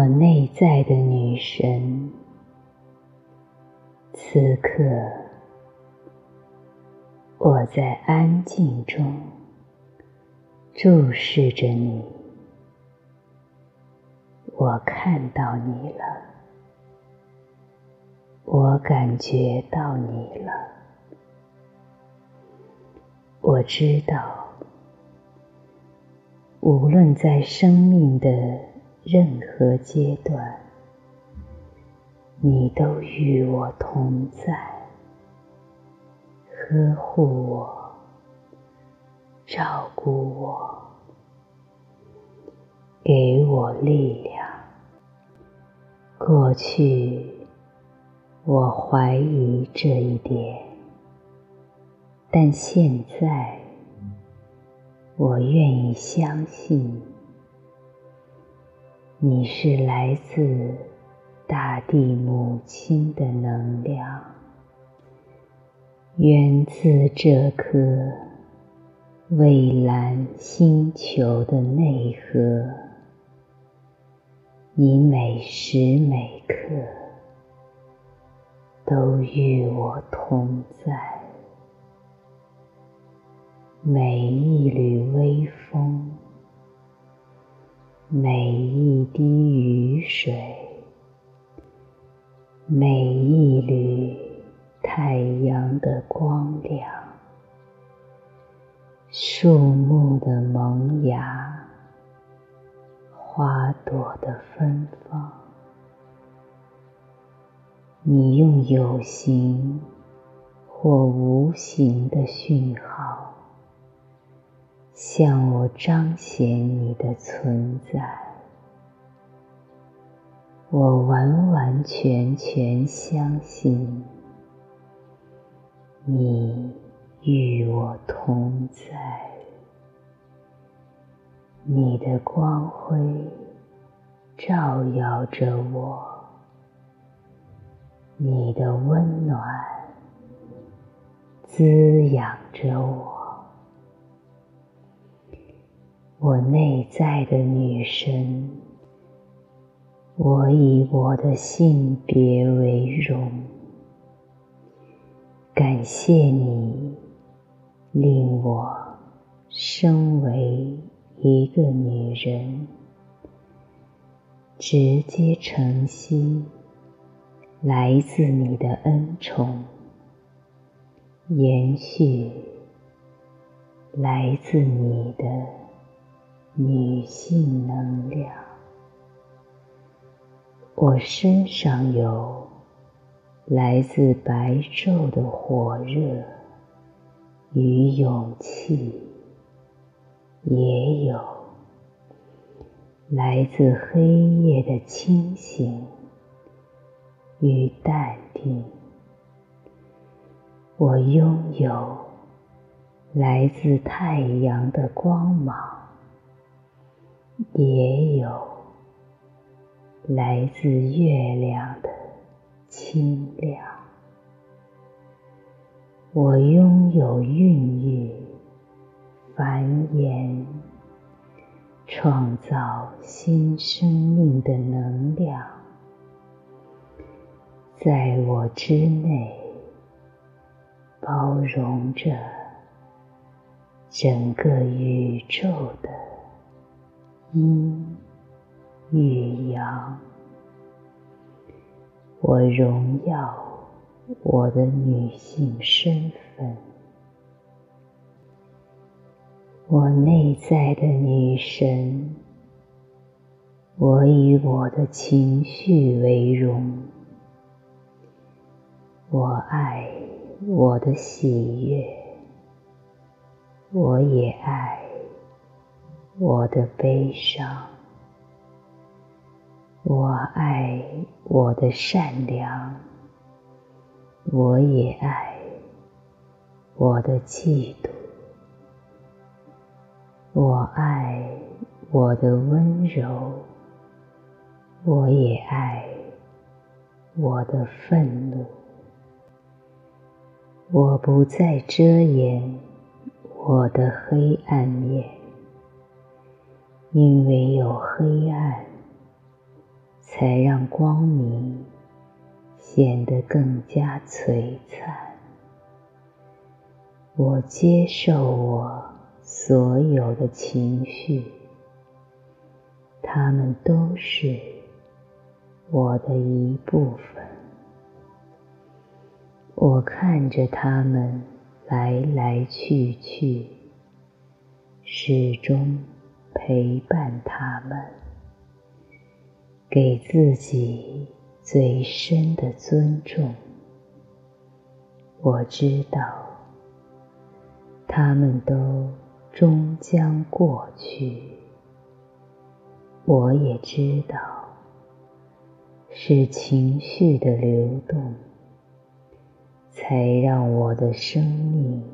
我内在的女神，此刻我在安静中注视着你，我看到你了，我感觉到你了，我知道，无论在生命的。任何阶段，你都与我同在，呵护我，照顾我，给我力量。过去，我怀疑这一点，但现在，我愿意相信。你是来自大地母亲的能量，源自这颗蔚蓝星球的内核。你每时每刻都与我同在，每一缕微风。每一滴雨水，每一缕太阳的光亮，树木的萌芽，花朵的芬芳，你用有形或无形的讯号。向我彰显你的存在，我完完全全相信你与我同在。你的光辉照耀着我，你的温暖滋养着我。我内在的女神，我以我的性别为荣。感谢你令我身为一个女人，直接承袭来自你的恩宠，延续来自你的。女性能量，我身上有来自白昼的火热与勇气，也有来自黑夜的清醒与淡定。我拥有来自太阳的光芒。也有来自月亮的清凉。我拥有孕育、繁衍、创造新生命的能量，在我之内包容着整个宇宙的。阴与阳，我荣耀我的女性身份，我内在的女神，我以我的情绪为荣，我爱我的喜悦，我也爱。我的悲伤，我爱我的善良，我也爱我的嫉妒，我爱我的温柔，我也爱我的愤怒，我不再遮掩我的黑暗面。因为有黑暗，才让光明显得更加璀璨。我接受我所有的情绪，它们都是我的一部分。我看着它们来来去去，始终陪伴他们。给自己最深的尊重。我知道，他们都终将过去。我也知道，是情绪的流动，才让我的生命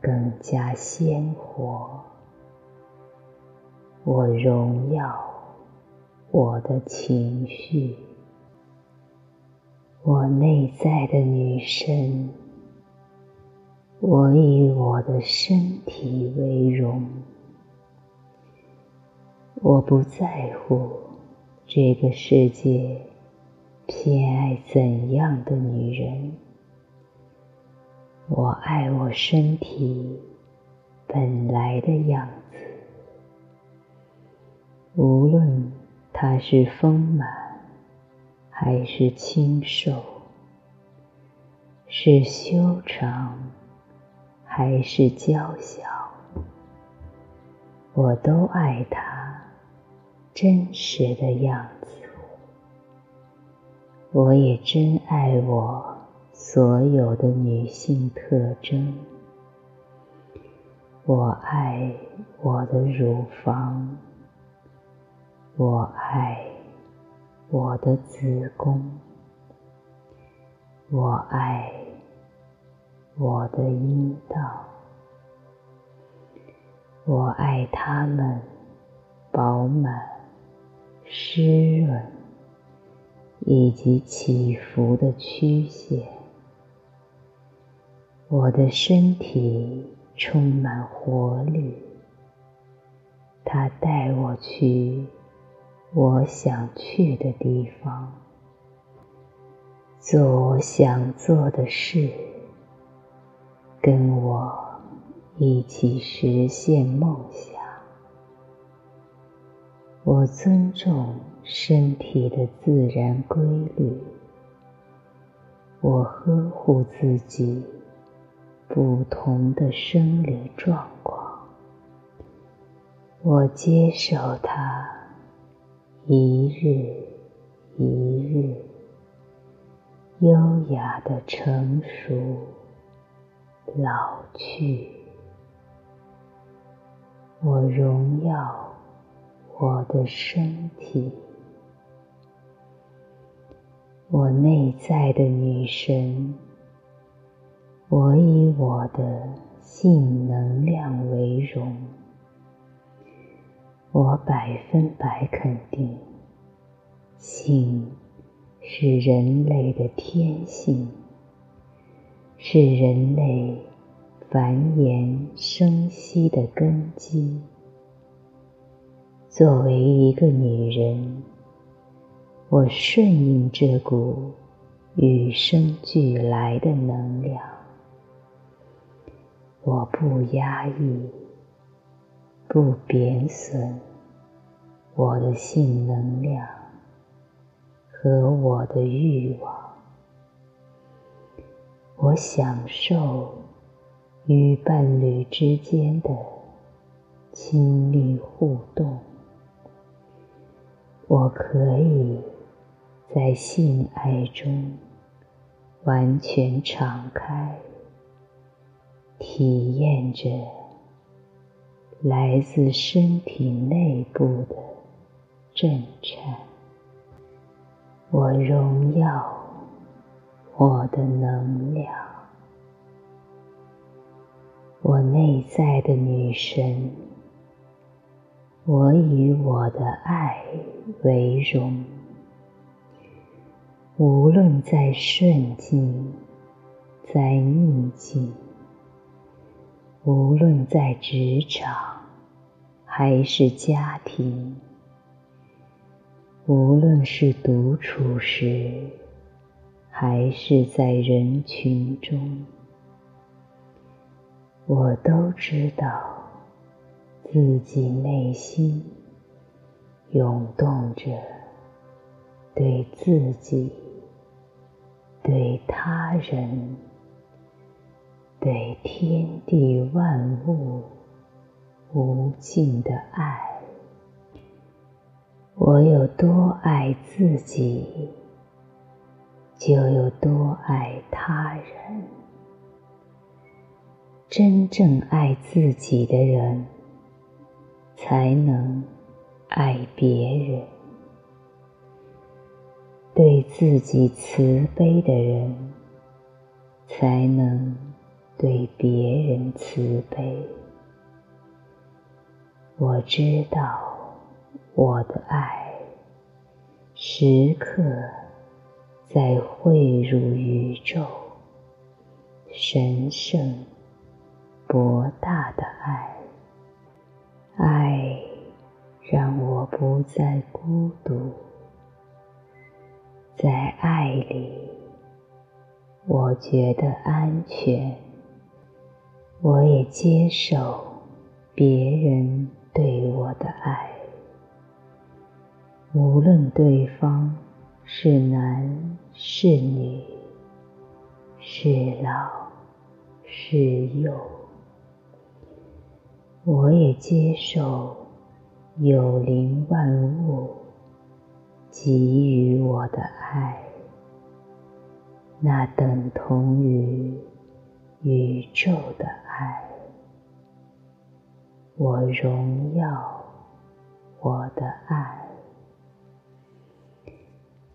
更加鲜活。我荣耀。我的情绪，我内在的女神，我以我的身体为荣。我不在乎这个世界偏爱怎样的女人，我爱我身体本来的样子，无论。它是丰满还是清瘦？是修长还是娇小？我都爱它真实的样子。我也真爱我所有的女性特征。我爱我的乳房。我爱我的子宫，我爱我的阴道，我爱它们饱满、湿润以及起伏的曲线。我的身体充满活力，它带我去。我想去的地方，做我想做的事，跟我一起实现梦想。我尊重身体的自然规律，我呵护自己不同的生理状况，我接受它。一日一日，优雅的成熟、老去。我荣耀我的身体，我内在的女神。我以我的性能量为荣。我百分百肯定，性是人类的天性，是人类繁衍生息的根基。作为一个女人，我顺应这股与生俱来的能量，我不压抑。不贬损我的性能量和我的欲望，我享受与伴侣之间的亲密互动，我可以在性爱中完全敞开，体验着。来自身体内部的震颤，我荣耀我的能量，我内在的女神，我以我的爱为荣。无论在顺境，在逆境。无论在职场还是家庭，无论是独处时，还是在人群中，我都知道自己内心涌动着对自己、对他人、对天地万物无尽的爱。我有多爱自己，就有多爱他人。真正爱自己的人，才能爱别人；对自己慈悲的人，才能对别人慈悲。我知道。我的爱时刻在汇入宇宙，神圣博大的爱，爱让我不再孤独，在爱里我觉得安全，我也接受别人对我的爱。无论对方是男是女，是老是幼，我也接受有灵万物给予我的爱，那等同于宇宙的爱。我荣耀我的爱。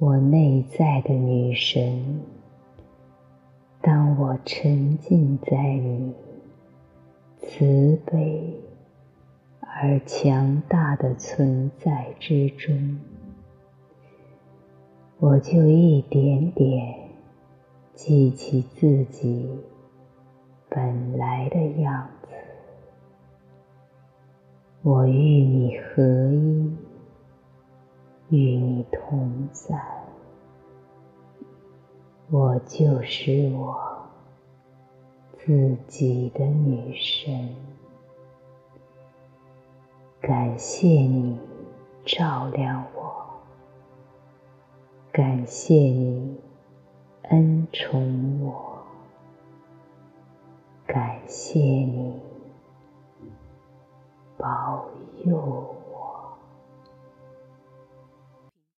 我内在的女神，当我沉浸在你慈悲而强大的存在之中，我就一点点记起自己本来的样子。我与你合一。与你同在，我就是我自己的女神。感谢你照亮我，感谢你恩宠我，感谢你保佑。